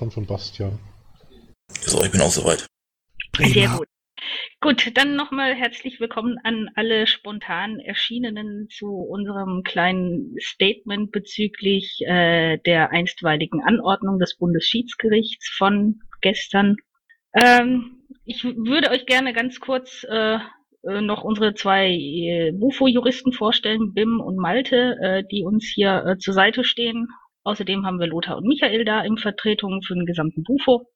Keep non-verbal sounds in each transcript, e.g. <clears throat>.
Schon von Bastian. So, ich bin auch soweit. Sehr gut. Gut, dann nochmal herzlich willkommen an alle spontan Erschienenen zu unserem kleinen Statement bezüglich äh, der einstweiligen Anordnung des Bundesschiedsgerichts von gestern. Ähm, ich würde euch gerne ganz kurz äh, äh noch unsere zwei äh, Bufo-Juristen vorstellen, Bim und Malte, äh, die uns hier äh, zur Seite stehen. Außerdem haben wir Lothar und Michael da in Vertretung für den gesamten Bufo.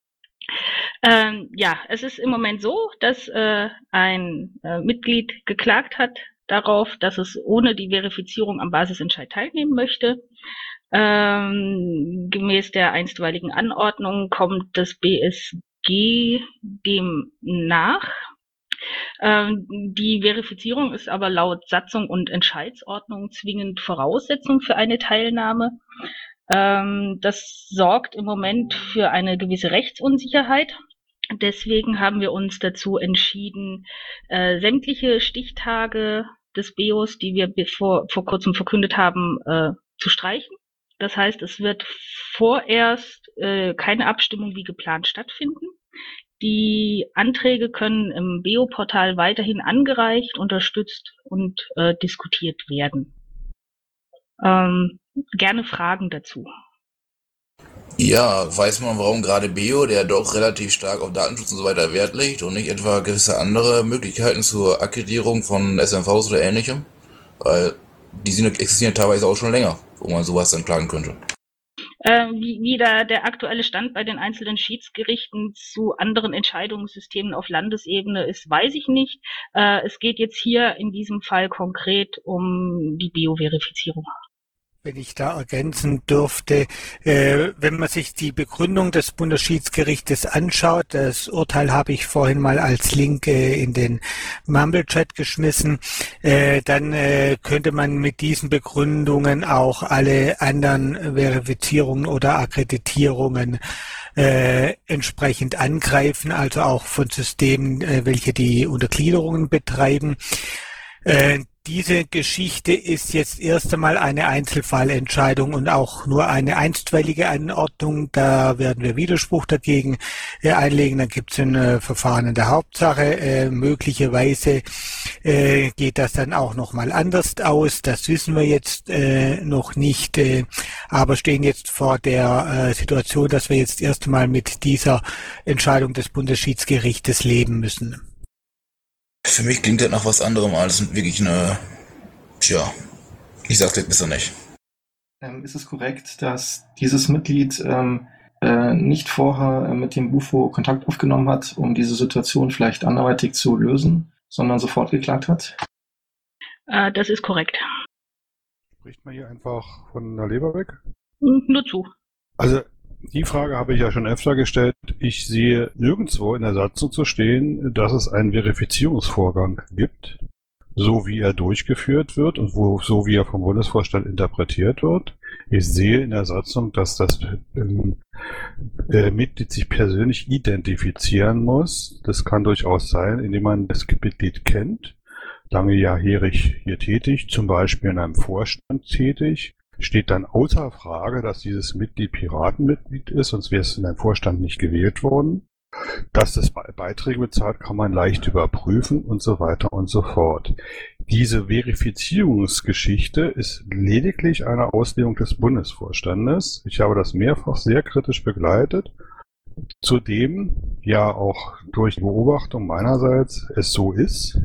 Ähm, ja, es ist im Moment so, dass äh, ein äh, Mitglied geklagt hat darauf, dass es ohne die Verifizierung am Basisentscheid teilnehmen möchte. Ähm, gemäß der einstweiligen Anordnung kommt das BSG dem nach. Ähm, die Verifizierung ist aber laut Satzung und Entscheidsordnung zwingend Voraussetzung für eine Teilnahme. Ähm, das sorgt im Moment für eine gewisse Rechtsunsicherheit. Deswegen haben wir uns dazu entschieden, äh, sämtliche Stichtage des BEOS, die wir vor, vor kurzem verkündet haben, äh, zu streichen. Das heißt, es wird vorerst äh, keine Abstimmung wie geplant stattfinden. Die Anträge können im BEO-Portal weiterhin angereicht, unterstützt und äh, diskutiert werden. Ähm, gerne Fragen dazu. Ja, weiß man, warum gerade Bio, der doch relativ stark auf Datenschutz und so weiter Wert legt und nicht etwa gewisse andere Möglichkeiten zur Akkreditierung von SMVs oder ähnlichem? Weil die sind, existieren teilweise auch schon länger, wo man sowas dann klagen könnte. Äh, wie, wie da der aktuelle Stand bei den einzelnen Schiedsgerichten zu anderen Entscheidungssystemen auf Landesebene ist, weiß ich nicht. Äh, es geht jetzt hier in diesem Fall konkret um die Bio-Verifizierung. Wenn ich da ergänzen dürfte, äh, wenn man sich die Begründung des Bundesschiedsgerichtes anschaut, das Urteil habe ich vorhin mal als Link in den Mumble-Chat geschmissen, äh, dann äh, könnte man mit diesen Begründungen auch alle anderen Verifizierungen oder Akkreditierungen äh, entsprechend angreifen, also auch von Systemen, welche die Untergliederungen betreiben. Diese Geschichte ist jetzt erst einmal eine Einzelfallentscheidung und auch nur eine einstweilige Anordnung. Da werden wir Widerspruch dagegen äh, einlegen. Dann gibt es ein äh, Verfahren in der Hauptsache. Äh, möglicherweise äh, geht das dann auch nochmal anders aus. Das wissen wir jetzt äh, noch nicht, äh, aber stehen jetzt vor der Situation, dass wir jetzt erst einmal mit dieser Entscheidung des Bundesschiedsgerichtes leben müssen. Für mich klingt das nach was anderem als wirklich eine. Tja, ich sag's jetzt besser nicht. Ähm, ist es korrekt, dass dieses Mitglied ähm, äh, nicht vorher äh, mit dem Bufo Kontakt aufgenommen hat, um diese Situation vielleicht anderweitig zu lösen, sondern sofort geklagt hat? Äh, das ist korrekt. Spricht man hier einfach von der Leber weg? Nur zu. Also die Frage habe ich ja schon öfter gestellt. Ich sehe nirgendwo in der Satzung zu stehen, dass es einen Verifizierungsvorgang gibt, so wie er durchgeführt wird und wo, so wie er vom Bundesvorstand interpretiert wird. Ich sehe in der Satzung, dass das ähm, äh, Mitglied sich persönlich identifizieren muss. Das kann durchaus sein, indem man das Mitglied kennt, lange jahrhärig hier tätig, zum Beispiel in einem Vorstand tätig steht dann außer Frage, dass dieses Mitglied Piratenmitglied ist, sonst wäre es in einem Vorstand nicht gewählt worden. Dass es Beiträge bezahlt, kann man leicht überprüfen und so weiter und so fort. Diese Verifizierungsgeschichte ist lediglich eine Auslegung des Bundesvorstandes. Ich habe das mehrfach sehr kritisch begleitet. Zudem ja auch durch Beobachtung meinerseits es so ist,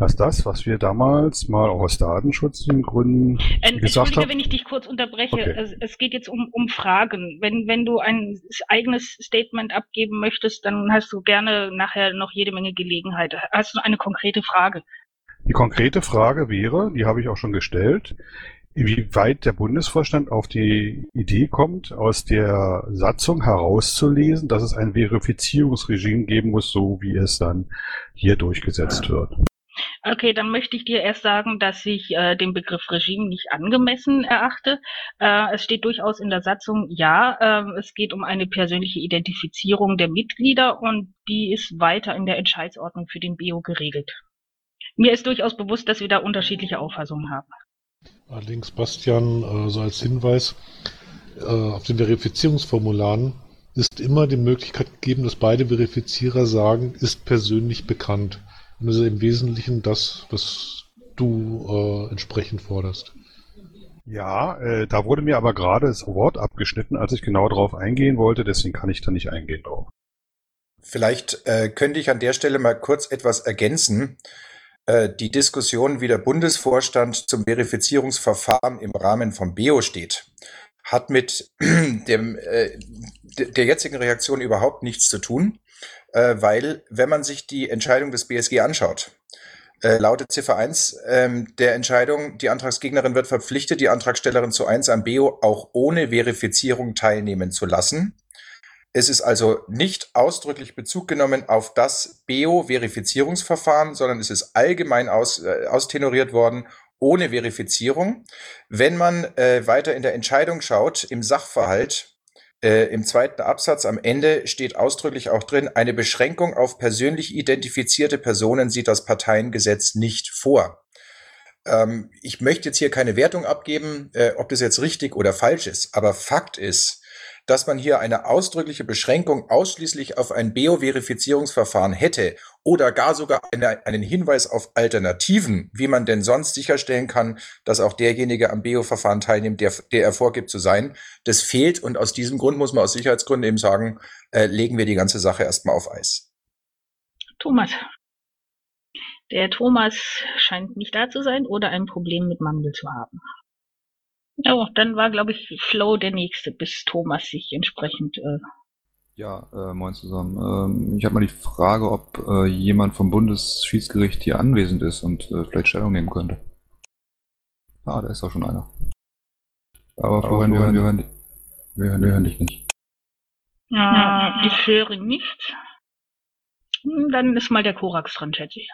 dass das, was wir damals mal aus Datenschutzgründen äh, gesagt haben. wenn ich dich kurz unterbreche. Okay. Es, es, geht jetzt um, um Fragen. Wenn, wenn du ein eigenes Statement abgeben möchtest, dann hast du gerne nachher noch jede Menge Gelegenheit. Hast du eine konkrete Frage? Die konkrete Frage wäre, die habe ich auch schon gestellt, wie weit der Bundesvorstand auf die Idee kommt, aus der Satzung herauszulesen, dass es ein Verifizierungsregime geben muss, so wie es dann hier durchgesetzt wird. Okay, dann möchte ich dir erst sagen, dass ich äh, den Begriff Regime nicht angemessen erachte. Äh, es steht durchaus in der Satzung, ja, äh, es geht um eine persönliche Identifizierung der Mitglieder und die ist weiter in der Entscheidsordnung für den BO geregelt. Mir ist durchaus bewusst, dass wir da unterschiedliche Auffassungen haben. Allerdings, Bastian, äh, so als Hinweis, äh, auf den Verifizierungsformularen ist immer die Möglichkeit gegeben, dass beide Verifizierer sagen, ist persönlich bekannt. Und das ist im Wesentlichen das, was du äh, entsprechend forderst. Ja, äh, da wurde mir aber gerade das Wort abgeschnitten, als ich genau darauf eingehen wollte, deswegen kann ich da nicht eingehen drauf. Vielleicht äh, könnte ich an der Stelle mal kurz etwas ergänzen. Äh, die Diskussion, wie der Bundesvorstand zum Verifizierungsverfahren im Rahmen von BEO steht, hat mit <clears throat> dem, äh, der jetzigen Reaktion überhaupt nichts zu tun, äh, weil wenn man sich die Entscheidung des BSG anschaut, äh, lautet Ziffer 1 ähm, der Entscheidung, die Antragsgegnerin wird verpflichtet, die Antragstellerin zu 1 am BEO auch ohne Verifizierung teilnehmen zu lassen. Es ist also nicht ausdrücklich Bezug genommen auf das BEO-Verifizierungsverfahren, sondern es ist allgemein aus, äh, austenoriert worden ohne Verifizierung. Wenn man äh, weiter in der Entscheidung schaut, im Sachverhalt, äh, im zweiten Absatz am Ende steht ausdrücklich auch drin, eine Beschränkung auf persönlich identifizierte Personen sieht das Parteiengesetz nicht vor. Ähm, ich möchte jetzt hier keine Wertung abgeben, äh, ob das jetzt richtig oder falsch ist, aber Fakt ist, dass man hier eine ausdrückliche Beschränkung ausschließlich auf ein BEO-Verifizierungsverfahren hätte oder gar sogar eine, einen Hinweis auf Alternativen, wie man denn sonst sicherstellen kann, dass auch derjenige am BEO-Verfahren teilnimmt, der, der er vorgibt zu sein, das fehlt und aus diesem Grund muss man aus Sicherheitsgründen eben sagen, äh, legen wir die ganze Sache erstmal auf Eis. Thomas. Der Thomas scheint nicht da zu sein oder ein Problem mit Mandel zu haben. Ja, dann war, glaube ich, Flow der nächste, bis Thomas sich entsprechend. Äh ja, äh, moin zusammen. Ähm, ich habe mal die Frage, ob äh, jemand vom Bundesschiedsgericht hier anwesend ist und äh, vielleicht Stellung nehmen könnte. Ah, da ist auch schon einer. Aber vorhin, wir hören, wir, hören, wir, hören, wir hören dich nicht. Ja, ich höre nicht. Hm, dann ist mal der Korax dran, schätze ich.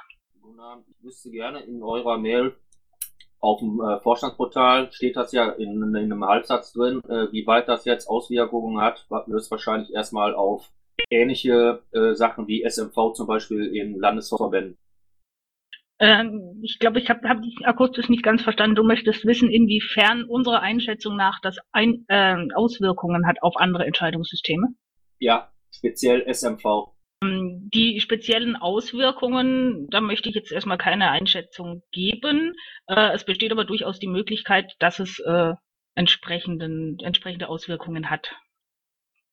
Ich wüsste gerne in eurer Mail auf dem äh, Vorstandsportal steht das ja in, in einem Halbsatz drin. Äh, wie weit das jetzt Auswirkungen hat, wird wahrscheinlich erstmal auf ähnliche äh, Sachen wie SMV zum Beispiel in Landesverbänden. Ähm, ich glaube, ich habe hab dich akustisch nicht ganz verstanden. Du möchtest wissen, inwiefern unserer Einschätzung nach das ein, äh, Auswirkungen hat auf andere Entscheidungssysteme? Ja, speziell SMV. Ähm, die speziellen Auswirkungen, da möchte ich jetzt erstmal keine Einschätzung geben. Äh, es besteht aber durchaus die Möglichkeit, dass es äh, entsprechenden, entsprechende Auswirkungen hat.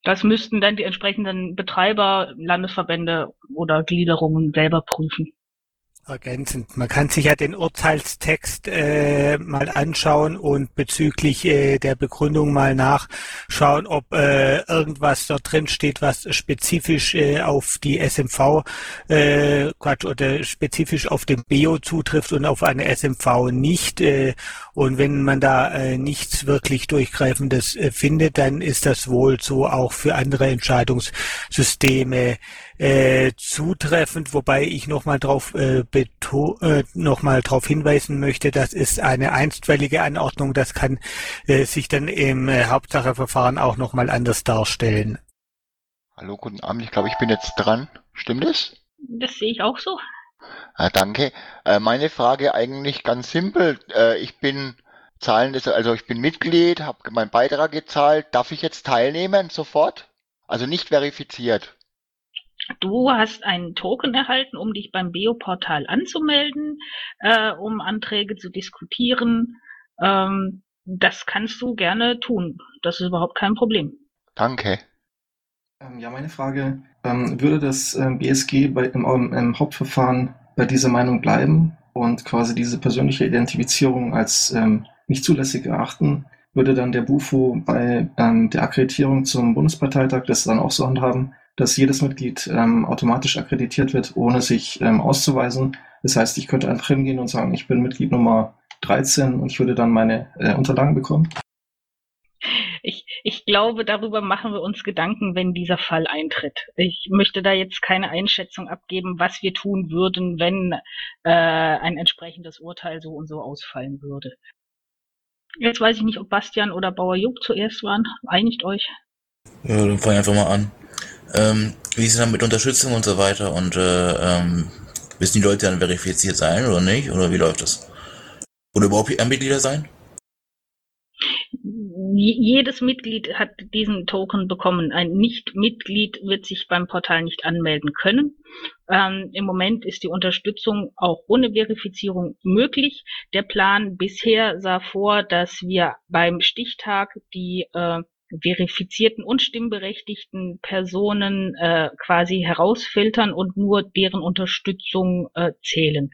Das müssten dann die entsprechenden Betreiber, Landesverbände oder Gliederungen selber prüfen ergänzend. Man kann sich ja den Urteilstext äh, mal anschauen und bezüglich äh, der Begründung mal nachschauen, ob äh, irgendwas dort drin steht, was spezifisch äh, auf die SMV äh, Quatsch, oder spezifisch auf den BEO zutrifft und auf eine SMV nicht. Äh, und wenn man da äh, nichts wirklich Durchgreifendes äh, findet, dann ist das wohl so auch für andere Entscheidungssysteme äh, zutreffend, wobei ich nochmal darauf äh, äh, noch darauf hinweisen möchte, das ist eine einstweilige Anordnung, das kann äh, sich dann im äh, Hauptsacheverfahren auch nochmal anders darstellen. Hallo, guten Abend, ich glaube, ich bin jetzt dran. Stimmt es? Das sehe ich auch so. Ah, danke. Äh, meine Frage eigentlich ganz simpel. Äh, ich bin zahlendes, also ich bin Mitglied, habe meinen Beitrag gezahlt. Darf ich jetzt teilnehmen sofort? Also nicht verifiziert. Du hast einen Token erhalten, um dich beim BEO-Portal anzumelden, äh, um Anträge zu diskutieren. Ähm, das kannst du gerne tun. Das ist überhaupt kein Problem. Danke. Ähm, ja, meine Frage, ähm, würde das ähm, BSG bei, im, im, Hauptverfahren bei dieser Meinung bleiben und quasi diese persönliche Identifizierung als ähm, nicht zulässig erachten? Würde dann der BUFO bei ähm, der Akkreditierung zum Bundesparteitag das dann auch so handhaben, dass jedes Mitglied ähm, automatisch akkreditiert wird, ohne sich ähm, auszuweisen. Das heißt, ich könnte einfach hingehen und sagen, ich bin Mitglied Nummer 13 und ich würde dann meine äh, Unterlagen bekommen. Ich, ich glaube, darüber machen wir uns Gedanken, wenn dieser Fall eintritt. Ich möchte da jetzt keine Einschätzung abgeben, was wir tun würden, wenn äh, ein entsprechendes Urteil so und so ausfallen würde. Jetzt weiß ich nicht, ob Bastian oder Bauer Juck zuerst waren. Einigt euch. Ja, dann fang einfach mal an. Ähm, wie ist es dann mit Unterstützung und so weiter? Und äh, ähm, müssen die Leute dann verifiziert sein oder nicht? Oder wie läuft das? Oder überhaupt Mitglieder sein? jedes Mitglied hat diesen Token bekommen. Ein Nicht-Mitglied wird sich beim Portal nicht anmelden können. Ähm, Im Moment ist die Unterstützung auch ohne Verifizierung möglich. Der Plan bisher sah vor, dass wir beim Stichtag die äh, verifizierten und stimmberechtigten Personen äh, quasi herausfiltern und nur deren Unterstützung äh, zählen.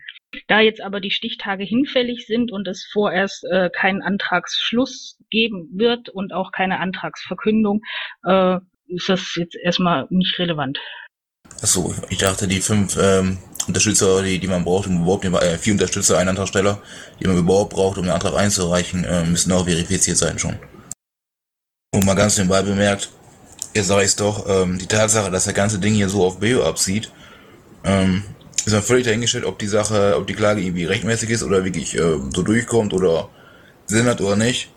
Da jetzt aber die Stichtage hinfällig sind und es vorerst äh, keinen Antragsschluss geben wird und auch keine Antragsverkündung, äh, ist das jetzt erstmal nicht relevant. Achso, ich dachte, die fünf ähm, Unterstützer, die, die man braucht, um überhaupt äh, vier Unterstützer, einen Antragsteller, die man überhaupt braucht, um den Antrag einzureichen, äh, müssen auch verifiziert sein schon. Und mal ganz nebenbei bemerkt, ihr sage ich doch, ähm, die Tatsache, dass das ganze Ding hier so auf Beo absieht, ähm, ist dann völlig dahingestellt, ob die Sache, ob die Klage irgendwie rechtmäßig ist oder wirklich äh, so durchkommt oder Sinn hat oder nicht.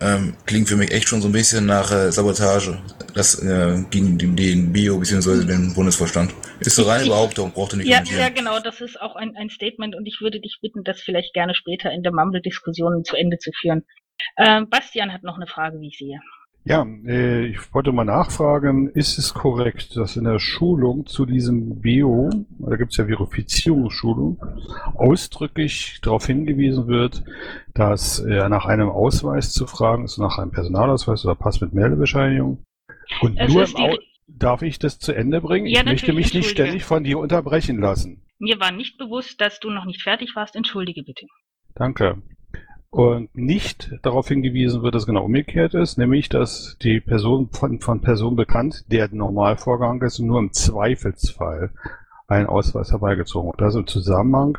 Ähm, klingt für mich echt schon so ein bisschen nach äh, Sabotage. Das äh, gegen den, den Bio bzw. den Bundesvorstand. Ist so reine Behauptung, braucht ihr nicht ja, ja, genau, das ist auch ein, ein Statement und ich würde dich bitten, das vielleicht gerne später in der Mumble-Diskussion zu Ende zu führen. Ähm, Bastian hat noch eine Frage, wie ich sehe. Ja, äh, ich wollte mal nachfragen, ist es korrekt, dass in der Schulung zu diesem Bio, da gibt es ja Verifizierungsschulung, ausdrücklich darauf hingewiesen wird, dass äh, nach einem Ausweis zu fragen ist, nach einem Personalausweis oder Pass mit Meldebescheinigung. Und Es nur im Au darf ich das zu Ende bringen? Ja, ich möchte mich nicht ständig von dir unterbrechen lassen. Mir war nicht bewusst, dass du noch nicht fertig warst. Entschuldige bitte. Danke. Und nicht darauf hingewiesen wird, dass genau umgekehrt ist, nämlich, dass die Person von, von Person bekannt, der Normalvorgang ist, nur im Zweifelsfall ein Ausweis herbeigezogen wird. Also im Zusammenhang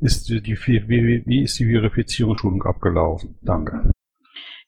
ist die, die wie, wie ist die Verifizierungsschulung abgelaufen? Danke.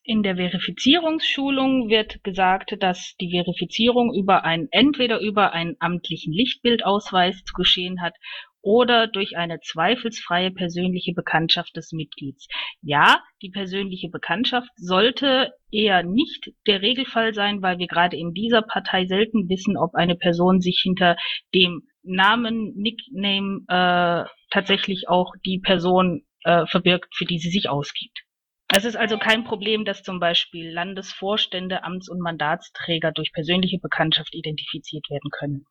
In der Verifizierungsschulung wird gesagt, dass die Verifizierung über ein, entweder über einen amtlichen Lichtbildausweis zu geschehen hat oder durch eine zweifelsfreie persönliche Bekanntschaft des Mitglieds. Ja, die persönliche Bekanntschaft sollte eher nicht der Regelfall sein, weil wir gerade in dieser Partei selten wissen, ob eine Person sich hinter dem Namen, Nickname äh, tatsächlich auch die Person äh, verbirgt, für die sie sich ausgibt. Es ist also kein Problem, dass zum Beispiel Landesvorstände, Amts- und Mandatsträger durch persönliche Bekanntschaft identifiziert werden können.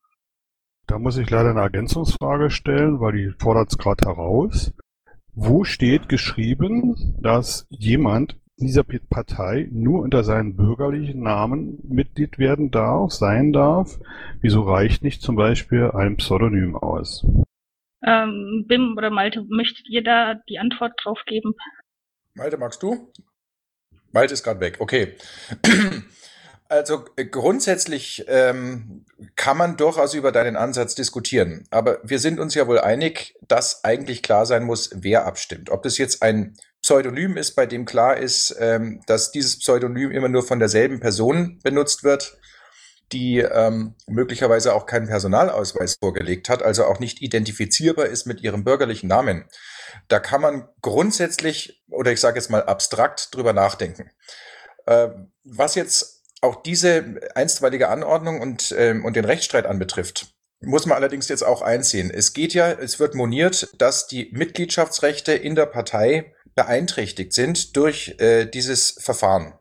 Da muss ich leider eine Ergänzungsfrage stellen, weil die fordert es gerade heraus. Wo steht geschrieben, dass jemand in dieser Partei nur unter seinem bürgerlichen Namen Mitglied werden darf, sein darf? Wieso reicht nicht zum Beispiel ein Pseudonym aus? Ähm, Bim oder Malte, möchtet ihr da die Antwort drauf geben? Malte, magst du? Malte ist gerade weg, okay. Also äh, grundsätzlich ähm, kann man durchaus über deinen Ansatz diskutieren, aber wir sind uns ja wohl einig, dass eigentlich klar sein muss, wer abstimmt. Ob das jetzt ein Pseudonym ist, bei dem klar ist, ähm, dass dieses Pseudonym immer nur von derselben Person benutzt wird, die ähm, möglicherweise auch keinen Personalausweis vorgelegt hat, also auch nicht identifizierbar ist mit ihrem bürgerlichen Namen. Da kann man grundsätzlich oder ich sage jetzt mal abstrakt drüber nachdenken. Äh, was jetzt auch diese einstweilige Anordnung und, ähm, und den Rechtsstreit anbetrifft, muss man allerdings jetzt auch einsehen. Es geht ja, es wird moniert, dass die Mitgliedschaftsrechte in der Partei beeinträchtigt sind durch äh, dieses Verfahren.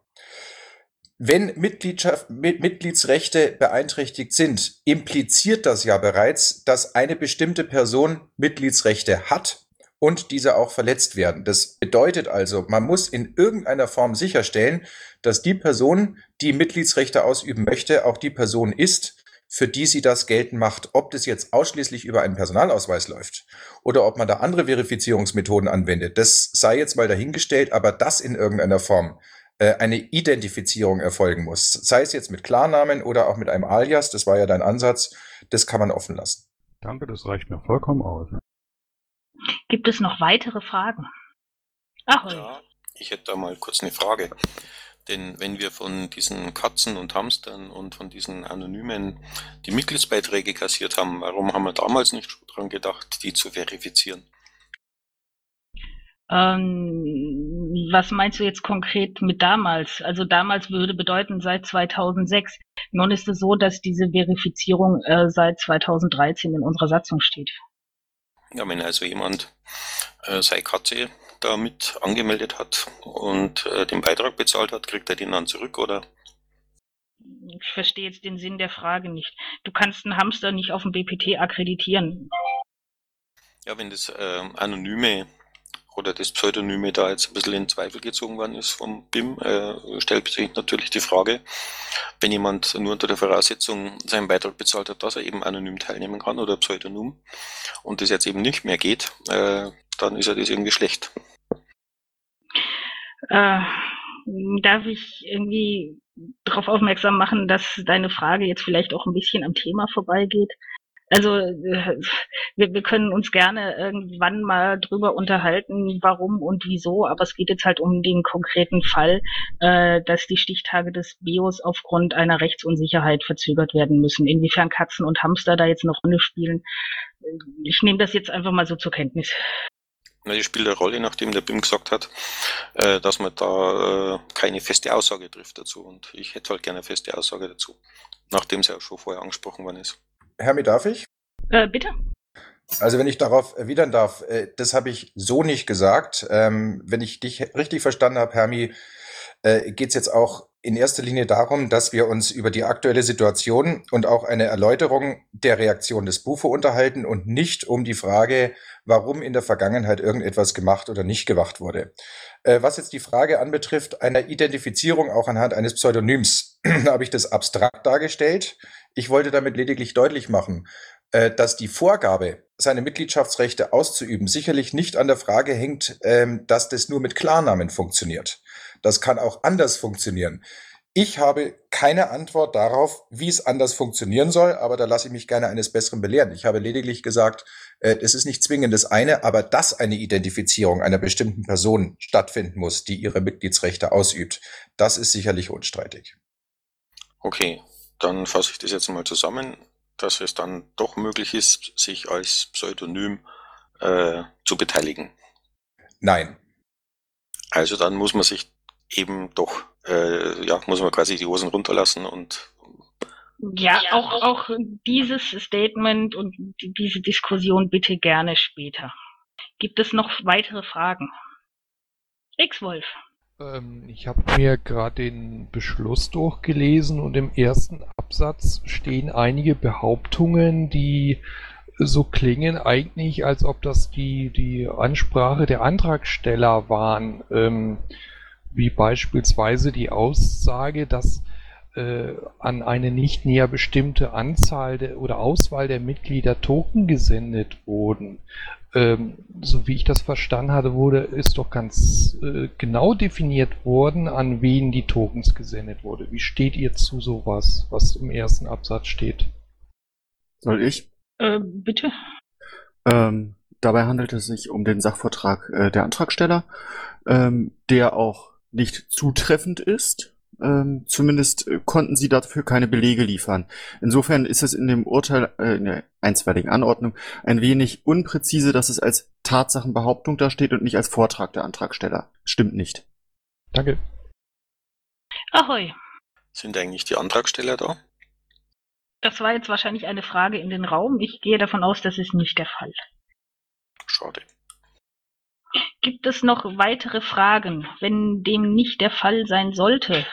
Wenn Mitgliedschaft, Mit Mitgliedsrechte beeinträchtigt sind, impliziert das ja bereits, dass eine bestimmte Person Mitgliedsrechte hat und diese auch verletzt werden. Das bedeutet also, man muss in irgendeiner Form sicherstellen, dass die Person, die Mitgliedsrechte ausüben möchte, auch die Person ist, für die sie das geltend macht. Ob das jetzt ausschließlich über einen Personalausweis läuft oder ob man da andere Verifizierungsmethoden anwendet, das sei jetzt mal dahingestellt, aber das in irgendeiner Form äh, eine Identifizierung erfolgen muss. Sei es jetzt mit Klarnamen oder auch mit einem Alias, das war ja dein Ansatz, das kann man offen lassen. Danke, das reicht mir vollkommen aus. Gibt es noch weitere Fragen? Ahoi. Ja, ich hätte da mal kurz eine Frage. Denn wenn wir von diesen Katzen und Hamstern und von diesen Anonymen die Mitgliedsbeiträge kassiert haben, warum haben wir damals nicht schon dran gedacht, die zu verifizieren? Ähm, was meinst du jetzt konkret mit damals? Also damals würde bedeuten seit 2006. Nun ist es so, dass diese Verifizierung äh, seit 2013 in unserer Satzung steht. Ja, wenn also jemand äh, seine Katze da mit angemeldet hat und äh, den Beitrag bezahlt hat, kriegt er den dann zurück oder? Ich verstehe jetzt den Sinn der Frage nicht. Du kannst einen Hamster nicht auf dem BPT akkreditieren. Ja, wenn das äh, anonyme oder das Pseudonyme da jetzt ein bisschen in Zweifel gezogen worden ist vom BIM, äh, stellt sich natürlich die Frage, wenn jemand nur unter der Voraussetzung seinen Beitrag bezahlt hat, dass er eben anonym teilnehmen kann oder pseudonym und das jetzt eben nicht mehr geht, äh, dann ist ja das irgendwie schlecht. Äh, darf ich irgendwie darauf aufmerksam machen, dass deine Frage jetzt vielleicht auch ein bisschen am Thema vorbeigeht? Also äh, wir, wir können uns gerne irgendwann mal drüber unterhalten, warum und wieso, aber es geht jetzt halt um den konkreten Fall, äh, dass die Stichtage des Bios aufgrund einer Rechtsunsicherheit verzögert werden müssen. Inwiefern Katzen und Hamster da jetzt eine Rolle spielen, ich nehme das jetzt einfach mal so zur Kenntnis. Na, die spielt eine Rolle, nachdem der BIM gesagt hat, äh, dass man da äh, keine feste Aussage trifft dazu. Und ich hätte halt gerne eine feste Aussage dazu, nachdem ja auch schon vorher angesprochen worden ist. Hermi, darf ich? Äh, bitte? Also wenn ich darauf erwidern darf, äh, das habe ich so nicht gesagt. Ähm, wenn ich dich richtig verstanden habe, Hermi, äh, geht es jetzt auch in erster Linie darum, dass wir uns über die aktuelle Situation und auch eine Erläuterung der Reaktion des Bufo unterhalten und nicht um die Frage, warum in der Vergangenheit irgendetwas gemacht oder nicht gemacht wurde. Äh, was jetzt die Frage anbetrifft, einer Identifizierung auch anhand eines Pseudonyms, <clears throat> habe ich das abstrakt dargestellt. Ich wollte damit lediglich deutlich machen, äh, dass die Vorgabe, seine Mitgliedschaftsrechte auszuüben, sicherlich nicht an der Frage hängt, ähm, dass das nur mit Klarnamen funktioniert. Das kann auch anders funktionieren. Ich habe keine Antwort darauf, wie es anders funktionieren soll, aber da lasse ich mich gerne eines Besseren belehren. Ich habe lediglich gesagt, äh, es ist nicht zwingend das eine, aber dass eine Identifizierung einer bestimmten Person stattfinden muss, die ihre Mitgliedsrechte ausübt, das ist sicherlich unstreitig. Okay, dann fasse ich das jetzt mal zusammen, dass es dann doch möglich ist, sich als Pseudonym äh, zu beteiligen. Nein. Also dann muss man sich eben doch, äh, ja, muss man quasi die Hosen runterlassen und ja, auch, auch dieses Statement und diese Diskussion bitte gerne später. Gibt es noch weitere Fragen? X-Wolf. Ähm, ich habe mir gerade den Beschluss durchgelesen und im ersten Absatz stehen einige Behauptungen, die so klingen eigentlich, als ob das die, die Ansprache der Antragsteller waren. Ähm, wie beispielsweise die Aussage, dass äh, an eine nicht näher bestimmte Anzahl de, oder Auswahl der Mitglieder Token gesendet wurden. Ähm, so wie ich das verstanden hatte, wurde, ist doch ganz äh, genau definiert worden, an wen die Tokens gesendet wurde. Wie steht ihr zu sowas, was im ersten Absatz steht? Soll ich? Äh, bitte. Ähm, dabei handelt es sich um den Sachvortrag äh, der Antragsteller, ähm, der auch nicht zutreffend ist. Ähm, zumindest äh, konnten sie dafür keine Belege liefern. Insofern ist es in dem Urteil, äh, in der einstweiligen Anordnung, ein wenig unpräzise, dass es als Tatsachenbehauptung da steht und nicht als Vortrag der Antragsteller. Stimmt nicht. Danke. Ahoi. Sind eigentlich die Antragsteller da? Das war jetzt wahrscheinlich eine Frage in den Raum. Ich gehe davon aus, das ist nicht der Fall. Schade. Gibt es noch weitere Fragen? Wenn dem nicht der Fall sein sollte,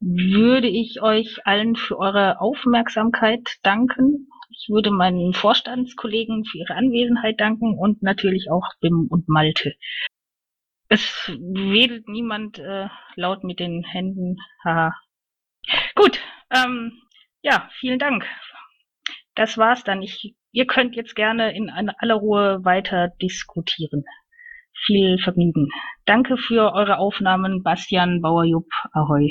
würde ich euch allen für eure Aufmerksamkeit danken. Ich würde meinen Vorstandskollegen für ihre Anwesenheit danken und natürlich auch Bim und Malte. Es wedelt niemand äh, laut mit den Händen. Haha. Gut, ähm, ja, vielen Dank. Das war's dann. Ich, ihr könnt jetzt gerne in aller Ruhe weiter diskutieren viel Vergnügen. Danke für eure Aufnahmen, Bastian Bauerjupp. Ahoi.